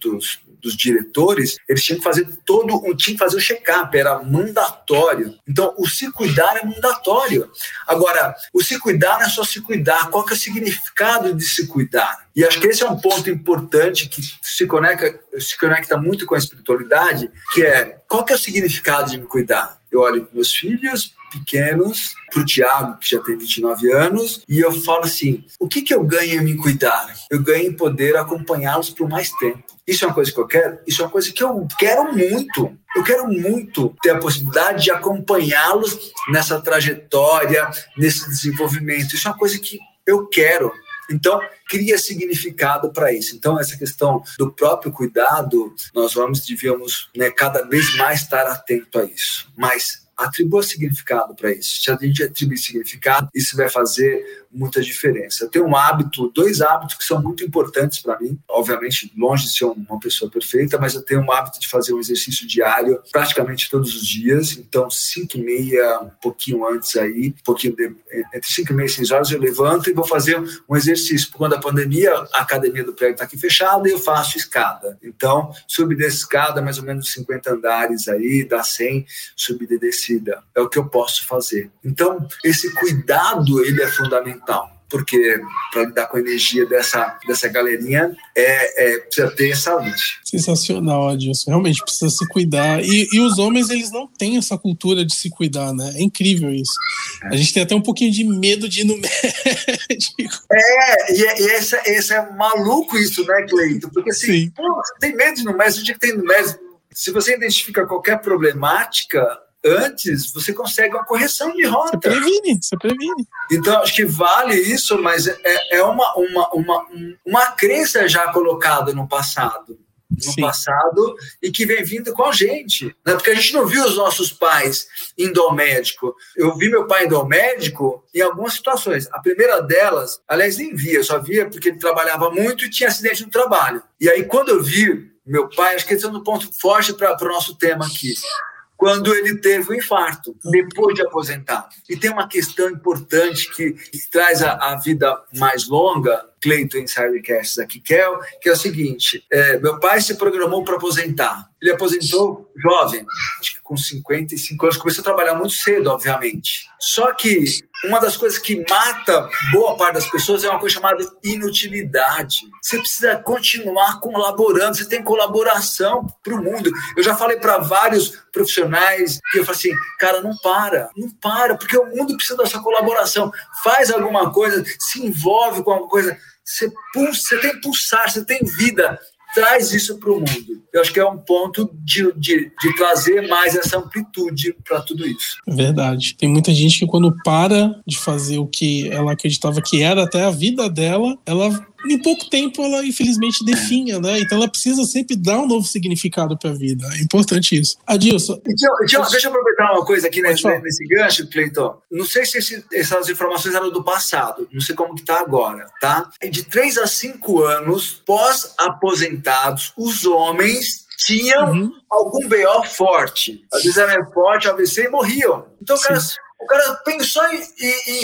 dos, dos diretores, eles tinham que fazer todo, tinham que fazer o check-up, era mandatório. Então, o se cuidar é mandatório. Agora, o se cuidar não é só se cuidar, qual que é o significado de se cuidar? E acho que esse é um ponto importante que se conecta, se conecta muito com a espiritualidade, que é qual que é o significado de me cuidar? Eu olho para meus filhos pequenos, para o Tiago, que já tem 29 anos, e eu falo assim: o que, que eu ganho em me cuidar? Eu ganho em poder acompanhá-los por mais tempo. Isso é uma coisa que eu quero? Isso é uma coisa que eu quero muito. Eu quero muito ter a possibilidade de acompanhá-los nessa trajetória, nesse desenvolvimento. Isso é uma coisa que eu quero. Então, cria significado para isso. Então, essa questão do próprio cuidado, nós vamos, devíamos né, cada vez mais estar atento a isso. Mas atribua significado para isso. Se a gente atribuir significado, isso vai fazer muita diferença. Eu tenho um hábito, dois hábitos que são muito importantes para mim. Obviamente, longe de ser uma pessoa perfeita, mas eu tenho um hábito de fazer um exercício diário praticamente todos os dias. Então, 5 e meia, um pouquinho antes aí, um pouquinho de, entre 5 e meia e 6 horas, eu levanto e vou fazer um exercício. Quando a pandemia, a academia do prédio está aqui fechada, eu faço escada. Então, subir dessa escada, mais ou menos 50 andares aí, dá 100, subida e descida. É o que eu posso fazer. Então, esse cuidado, ele é fundamental fundamental porque para lidar com a energia dessa, dessa galerinha é, é, precisa ter saúde. Sensacional, Adilson. Realmente precisa se cuidar. E, e, os homens, eles não têm essa cultura de se cuidar, né? É incrível isso. É. A gente tem até um pouquinho de medo de ir no médico. É, e, é, e esse, esse é maluco isso, né, Cleito? Porque assim, pô, tem medo de ir no médico, o dia que tem no médico, se você identifica qualquer problemática, antes, você consegue uma correção de rota. Você previne, você previne. Então, acho que vale isso, mas é, é uma, uma, uma, uma crença já colocada no passado. No Sim. passado e que vem vindo com a gente. Né? Porque a gente não viu os nossos pais indo ao médico. Eu vi meu pai indo ao médico em algumas situações. A primeira delas, aliás, nem via, eu só via porque ele trabalhava muito e tinha acidente no trabalho. E aí, quando eu vi meu pai, acho que esse é um ponto forte para o nosso tema aqui quando ele teve o infarto, depois de aposentar. E tem uma questão importante que, que traz a, a, vida mais longa, Cleiton Insidercasts aqui, que é, que é o seguinte: é, meu pai se programou para aposentar. Ele aposentou jovem, acho que com 55 anos, começou a trabalhar muito cedo, obviamente. Só que uma das coisas que mata boa parte das pessoas é uma coisa chamada inutilidade. Você precisa continuar colaborando, você tem colaboração para o mundo. Eu já falei para vários profissionais que eu falo assim, cara, não para, não para, porque o mundo precisa da sua colaboração. Faz alguma coisa, se envolve com alguma coisa. Você, pulsa, você tem pulsar, você tem vida traz isso para o mundo. Eu acho que é um ponto de, de, de trazer mais essa amplitude para tudo isso. Verdade. Tem muita gente que quando para de fazer o que ela acreditava que era até a vida dela, ela em pouco tempo ela infelizmente definha, né? Então ela precisa sempre dar um novo significado para a vida. É importante isso. Adilson. Então, então, deixa eu aproveitar uma coisa aqui nesse, nesse gancho, Cleiton. Não sei se esse, essas informações eram do passado, não sei como que tá agora, tá? De 3 a 5 anos pós-aposentados, os homens tinham uhum. algum BO forte. Às vezes era forte, AVC e morriam. Então o cara, o cara pensou em, em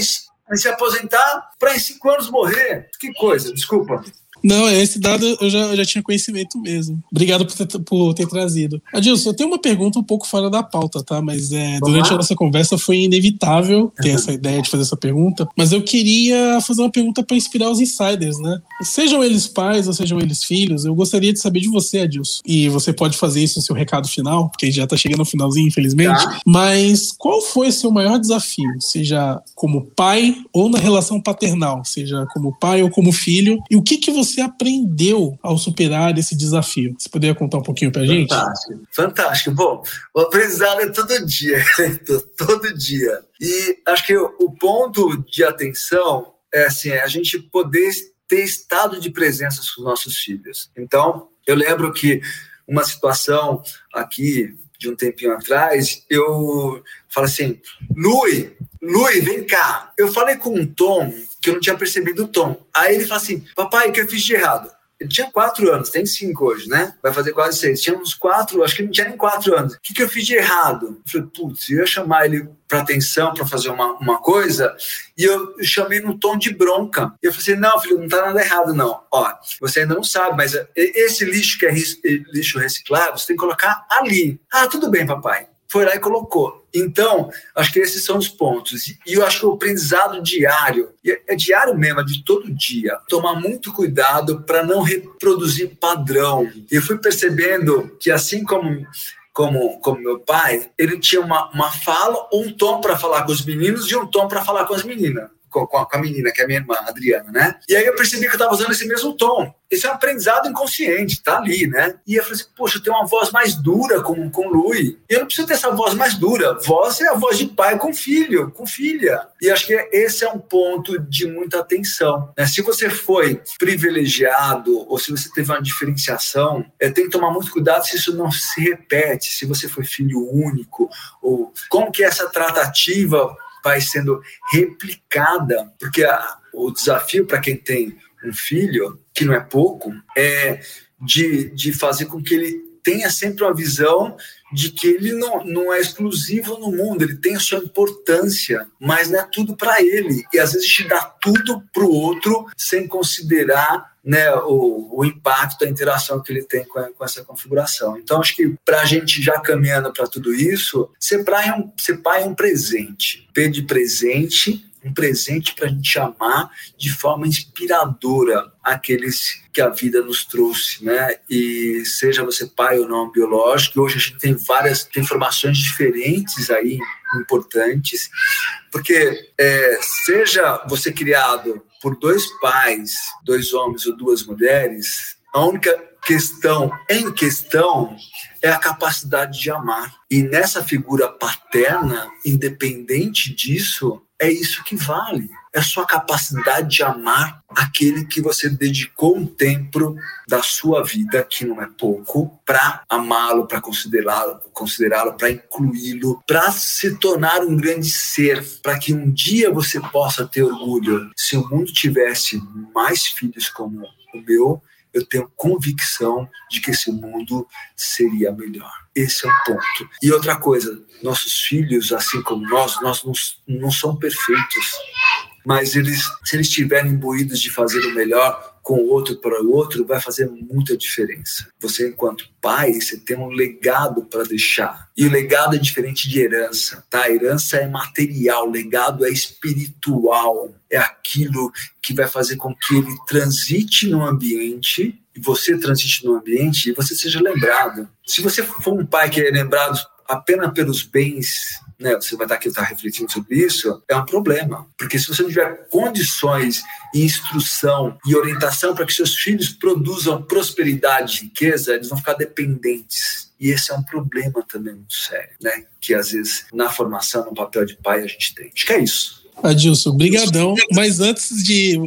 se aposentar para em cinco anos morrer. Que coisa, desculpa. Não, esse dado eu já, eu já tinha conhecimento mesmo. Obrigado por ter, por ter trazido. Adilson, eu tenho uma pergunta um pouco fora da pauta, tá? Mas é, durante a nossa conversa foi inevitável ter essa ideia de fazer essa pergunta. Mas eu queria fazer uma pergunta para inspirar os insiders, né? Sejam eles pais ou sejam eles filhos, eu gostaria de saber de você, Adilson. E você pode fazer isso no seu recado final, porque já tá chegando no finalzinho, infelizmente. Tá. Mas qual foi seu maior desafio? Seja como pai ou na relação paternal, seja como pai ou como filho. E o que, que você você aprendeu ao superar esse desafio? Você poderia contar um pouquinho pra gente? Fantástico, fantástico. Bom, o aprendizado é todo dia, todo dia. E acho que o ponto de atenção é assim, é a gente poder ter estado de presença com os nossos filhos. Então, eu lembro que uma situação aqui de um tempinho atrás, eu falei assim, Lui, Lui, vem cá. Eu falei com um tom que eu não tinha percebido o tom. Aí ele fala assim: Papai, o que eu fiz de errado? Ele tinha quatro anos, tem cinco hoje, né? Vai fazer quase seis. Tinha uns quatro, acho que não tinha nem quatro anos. O que, que eu fiz de errado? Eu falei, putz, eu ia chamar ele para atenção, para fazer uma, uma coisa, e eu chamei no tom de bronca. E eu falei assim: não, filho, não tá nada errado, não. Ó, você ainda não sabe, mas esse lixo que é lixo reciclável, você tem que colocar ali. Ah, tudo bem, papai foi lá e colocou. Então, acho que esses são os pontos. E eu acho que o aprendizado diário, é diário mesmo, é de todo dia, tomar muito cuidado para não reproduzir padrão. Eu fui percebendo que, assim como como, como meu pai, ele tinha uma, uma fala, um tom para falar com os meninos e um tom para falar com as meninas com, com, a, menina, que é minha irmã, Adriana, né? E aí eu percebi que eu estava usando esse mesmo tom. Esse é um aprendizado inconsciente, tá ali, né? E eu falei assim, poxa, eu tenho uma voz mais dura com, com o Lui. E eu não preciso ter essa voz mais dura. Voz é a voz de pai com filho, com filha. E acho que esse é um ponto de muita atenção. Né? Se você foi privilegiado ou se você teve uma diferenciação, é, tem que tomar muito cuidado se isso não se repete, se você foi filho único, ou como que essa tratativa vai sendo replicada, porque a, o desafio para quem tem um filho, que não é pouco, é de, de fazer com que ele tenha sempre uma visão de que ele não, não é exclusivo no mundo, ele tem a sua importância, mas não é tudo para ele. E às vezes gente dá tudo para o outro sem considerar né, o, o impacto, a interação que ele tem com, a, com essa configuração. Então, acho que para a gente já caminhando para tudo isso, ser pai, é um, ser pai é um presente. P de presente um presente para a gente amar de forma inspiradora aqueles que a vida nos trouxe, né? E seja você pai ou não biológico, hoje a gente tem várias tem informações diferentes aí importantes, porque é, seja você criado por dois pais, dois homens ou duas mulheres, a única questão em questão é a capacidade de amar. E nessa figura paterna, independente disso, é isso que vale. É a sua capacidade de amar aquele que você dedicou um tempo da sua vida, que não é pouco, para amá-lo, para considerá-lo, considerá-lo, para incluí-lo, para se tornar um grande ser, para que um dia você possa ter orgulho. Se o mundo tivesse mais filhos como o meu, eu tenho convicção de que esse mundo seria melhor. Esse é o ponto. E outra coisa, nossos filhos, assim como nós, nós não, não são perfeitos, mas eles, se eles estiverem imbuídos de fazer o melhor com o outro para o outro, vai fazer muita diferença. Você, enquanto pai, você tem um legado para deixar. E o legado é diferente de herança, tá? Herança é material, legado é espiritual. É aquilo que vai fazer com que ele transite no ambiente e você transite no ambiente e você seja lembrado. Se você for um pai que é lembrado apenas pelos bens né, você vai estar aqui estar refletindo sobre isso, é um problema. Porque se você não tiver condições, instrução e orientação para que seus filhos produzam prosperidade e riqueza, eles vão ficar dependentes. E esse é um problema também muito sério, né? Que às vezes na formação, no papel de pai, a gente tem. Acho que é isso. Adilson, brigadão. Mas antes de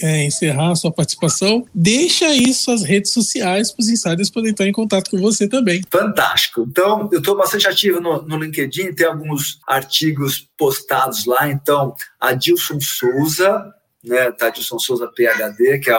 é, encerrar a sua participação, deixa aí suas redes sociais para os insiders poderem estar em contato com você também. Fantástico. Então, eu estou bastante ativo no, no, LinkedIn, tem alguns artigos postados lá. Então, Adilson Souza, né, tá, Adilson Souza PhD, que é,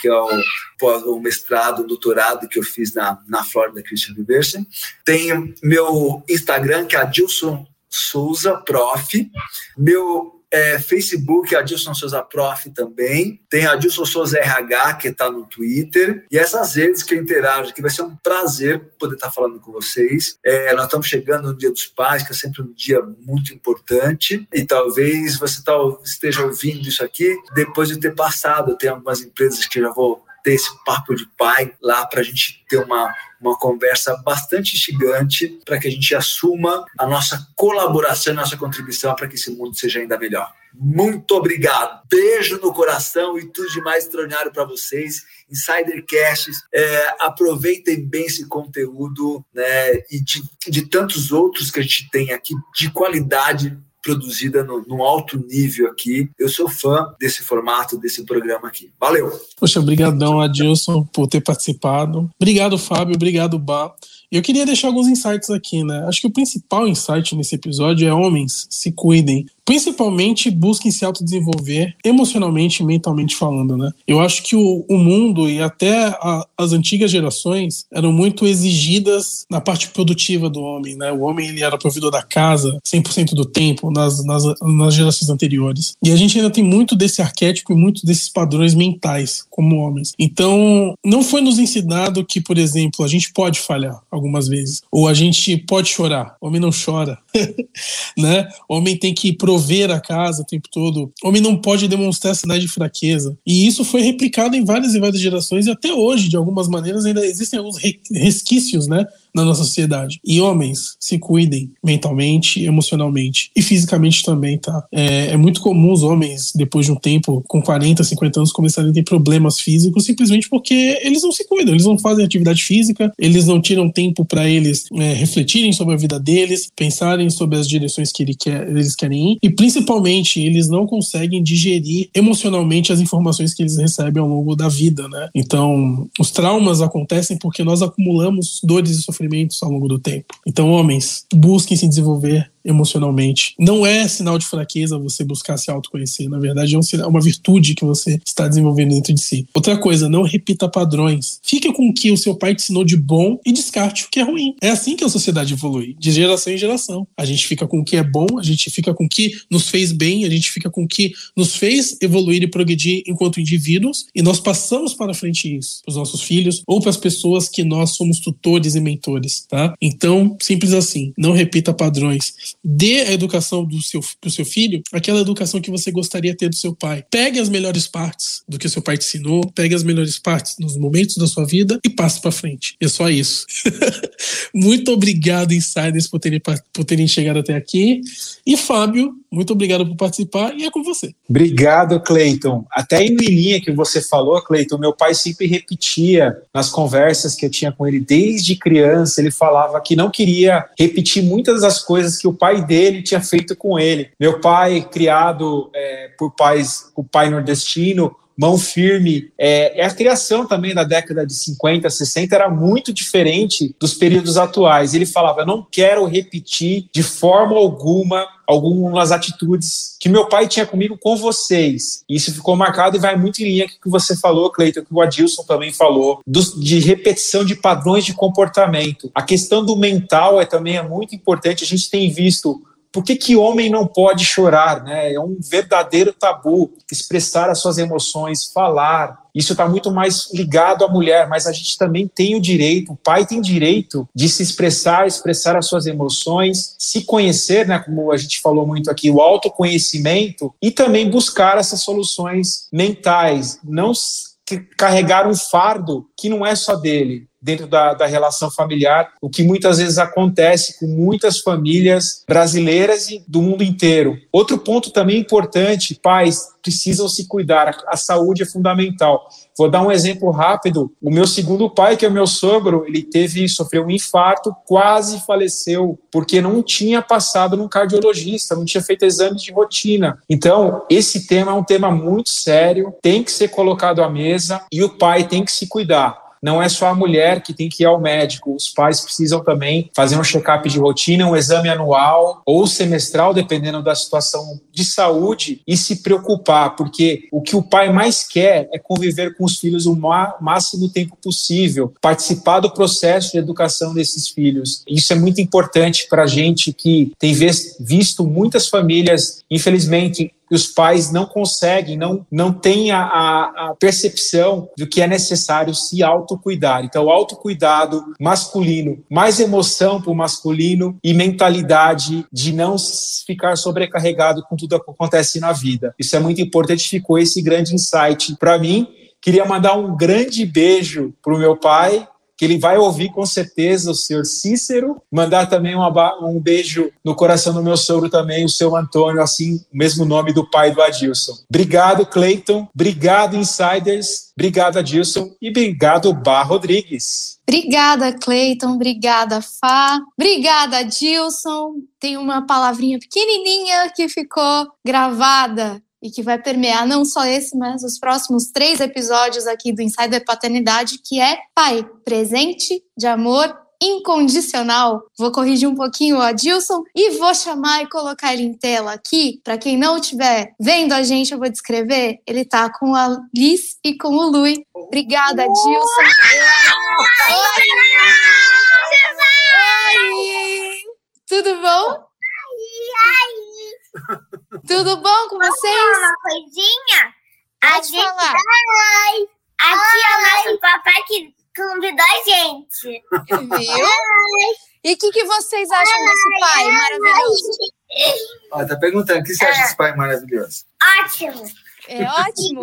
que é o, o mestrado, o doutorado que eu fiz na, na Florida Christian University. Tem meu Instagram, que é Adilson Souza Prof. Meu é, Facebook, Adilson Souza Prof também. Tem Adilson Souza RH, que está no Twitter. E essas redes que eu interajo aqui, vai ser um prazer poder estar tá falando com vocês. É, nós estamos chegando no Dia dos Pais, que é sempre um dia muito importante. E talvez você tá, esteja ouvindo isso aqui depois de ter passado. Tem algumas empresas que já vou ter esse papo de pai lá para a gente ter uma, uma conversa bastante instigante para que a gente assuma a nossa colaboração, a nossa contribuição para que esse mundo seja ainda melhor. Muito obrigado. Beijo no coração e tudo de mais extraordinário para vocês. Insidercasts, é, aproveitem bem esse conteúdo né, e de, de tantos outros que a gente tem aqui de qualidade produzida no, num alto nível aqui. Eu sou fã desse formato, desse programa aqui. Valeu! Poxa, obrigadão, Adilson, por ter participado. Obrigado, Fábio. Obrigado, Bá. Eu queria deixar alguns insights aqui, né? Acho que o principal insight nesse episódio é homens, se cuidem. Principalmente busquem se autodesenvolver emocionalmente e mentalmente falando, né? Eu acho que o, o mundo e até a, as antigas gerações eram muito exigidas na parte produtiva do homem, né? O homem ele era provedor da casa 100% do tempo nas, nas, nas gerações anteriores. E a gente ainda tem muito desse arquétipo e muito desses padrões mentais como homens. Então, não foi nos ensinado que, por exemplo, a gente pode falhar algumas vezes, ou a gente pode chorar. O homem não chora, né? O homem tem que provar prover a casa o tempo todo. O homem não pode demonstrar sinais de fraqueza. E isso foi replicado em várias e várias gerações e até hoje, de algumas maneiras, ainda existem alguns resquícios, né? Na nossa sociedade. E homens, se cuidem mentalmente, emocionalmente e fisicamente também, tá? É, é, muito comum os homens, depois de um tempo, com 40, 50 anos, começarem a ter problemas físicos simplesmente porque eles não se cuidam, eles não fazem atividade física, eles não tiram tempo para eles é, refletirem sobre a vida deles, pensarem sobre as direções que ele quer, eles querem ir e principalmente eles não conseguem digerir emocionalmente as informações que eles recebem ao longo da vida, né? Então, os traumas acontecem porque nós acumulamos dores e sofrimentos sofrimentos ao longo do tempo. Então, homens, busquem se desenvolver emocionalmente. Não é sinal de fraqueza você buscar se autoconhecer. Na verdade, é, um sinal, uma virtude que você está desenvolvendo dentro de si. Outra coisa, não repita padrões. Fique com o que o seu pai te ensinou de bom e descarte o que é ruim. É assim que a sociedade evolui, de geração em geração. A gente fica com o que é bom, a gente fica com o que nos fez bem, a gente fica com o que nos fez evoluir e progredir enquanto indivíduos, e nós passamos para frente isso para os nossos filhos ou para as pessoas que nós somos tutores e mentores, tá? Então, simples assim, não repita padrões dê a educação do seu, pro seu filho aquela educação que você gostaria ter do seu pai. Pegue as melhores partes do que seu pai te ensinou, pegue as melhores partes nos momentos da sua vida e passe para frente. É só isso. muito obrigado, Insiders, por terem, por terem chegado até aqui. E Fábio, muito obrigado por participar e é com você. Obrigado, Cleiton. Até em linha que você falou, Cleiton, meu pai sempre repetia nas conversas que eu tinha com ele desde criança, ele falava que não queria repetir muitas das coisas que o pai dele tinha feito com ele. Meu pai, criado é, por pais, o pai nordestino, mão firme. É, a criação também da década de 50, 60 era muito diferente dos períodos atuais. Ele falava: não quero repetir de forma alguma algumas atitudes que meu pai tinha comigo com vocês. Isso ficou marcado e vai muito em linha com o que você falou, Cleiton, que o Adilson também falou, de repetição de padrões de comportamento. A questão do mental é também é muito importante. A gente tem visto por que, que homem não pode chorar? Né? É um verdadeiro tabu expressar as suas emoções, falar. Isso está muito mais ligado à mulher, mas a gente também tem o direito, o pai tem direito de se expressar, expressar as suas emoções, se conhecer, né, como a gente falou muito aqui, o autoconhecimento e também buscar essas soluções mentais, não carregar um fardo que não é só dele, dentro da, da, relação familiar, o que muitas vezes acontece com muitas famílias brasileiras e do mundo inteiro. Outro ponto também importante: pais precisam se cuidar, a, saúde é fundamental. Vou dar um exemplo rápido. O meu segundo pai, que é o meu sogro, ele teve, sofreu um infarto, quase faleceu, porque não tinha passado num cardiologista, não tinha feito exames de rotina. Então, esse tema é um tema muito sério, tem que ser colocado à mesa e o pai tem que se cuidar não é só a mulher que tem que ir ao médico, os pais precisam também fazer um check-up de rotina, um exame anual ou semestral, dependendo da situação de saúde, e se preocupar, porque o que o pai mais quer é conviver com os filhos o máximo tempo possível, participar do processo de educação desses filhos. Isso é muito importante para a gente que tem visto muitas famílias, infelizmente, os pais não conseguem, não, não têm a, a, a percepção do que é necessário se autocuidar. Então, autocuidado masculino, mais emoção para o masculino e mentalidade de não ficar sobrecarregado com tudo que acontece na vida. Isso é muito importante, ficou esse grande insight para mim. Queria mandar um grande beijo para o meu pai, que ele vai ouvir com certeza o senhor Cícero, mandar também uma, um beijo no coração do meu sogro também, o seu Antônio, assim, o mesmo nome do pai do Adilson. Obrigado, Cleiton. Obrigado, Insiders. Obrigado, Adilson. E obrigado, Bar Rodrigues. Obrigada, Cleiton. Obrigada, Fá. Obrigada, Adilson. Tem uma palavrinha pequenininha que ficou gravada e que vai permear não só esse, mas os próximos três episódios aqui do Insider Paternidade, que é pai presente de amor incondicional. Vou corrigir um pouquinho o Adilson e vou chamar e colocar ele em tela aqui. Para quem não estiver vendo a gente, eu vou descrever. Ele tá com a Liz e com o Lui. Obrigada, Adilson. Oi! Oi! Tudo bom? Tudo bom com vocês? Posso uma coisinha? Pode a gente falar. Oi. Aqui é o nosso papai que convidou a gente. Viu? E o que, que vocês acham desse pai maravilhoso? Ó, tá perguntando, o que você acha desse pai maravilhoso? Ótimo. É ótimo?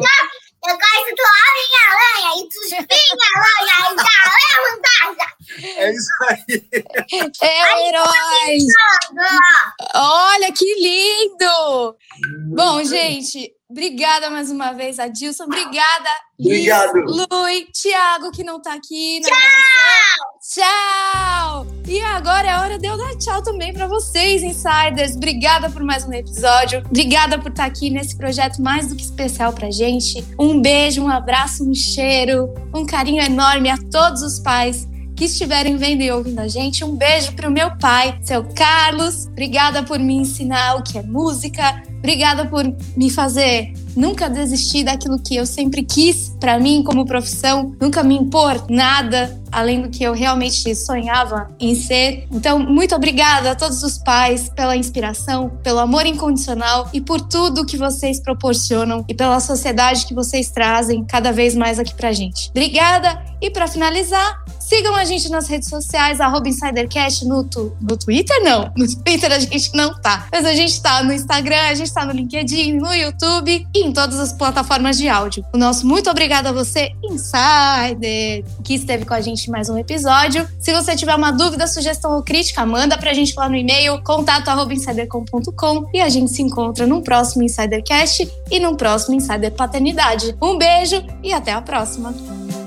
Eu gosto do Homem-Aranha e dos Pinha-Aranha e da Levantagem. É isso aí. É o herói! Olha que lindo! Bom, gente, obrigada mais uma vez, Adilson. Obrigada. Liz, Lui, Thiago, que não tá aqui na gravação. Tchau! E agora é hora de eu dar tchau também para vocês, insiders. Obrigada por mais um episódio. Obrigada por estar aqui nesse projeto mais do que especial pra gente. Um beijo, um abraço, um cheiro, um carinho enorme a todos os pais que estiverem vendo e ouvindo a gente. Um beijo pro meu pai, seu Carlos. Obrigada por me ensinar o que é música. Obrigada por me fazer nunca desistir daquilo que eu sempre quis para mim como profissão, nunca me impor nada além do que eu realmente sonhava em ser. Então, muito obrigada a todos os pais pela inspiração, pelo amor incondicional e por tudo que vocês proporcionam e pela sociedade que vocês trazem cada vez mais aqui pra gente. Obrigada e para finalizar, Sigam a gente nas redes sociais, arroba InsiderCast no, tu, no Twitter, não. No Twitter a gente não tá. Mas a gente tá no Instagram, a gente tá no LinkedIn, no YouTube e em todas as plataformas de áudio. O nosso muito obrigado a você, Insider, que esteve com a gente em mais um episódio. Se você tiver uma dúvida, sugestão ou crítica, manda pra gente lá no e-mail contato arroba insidercom.com e a gente se encontra num próximo InsiderCast e num próximo Insider Paternidade. Um beijo e até a próxima!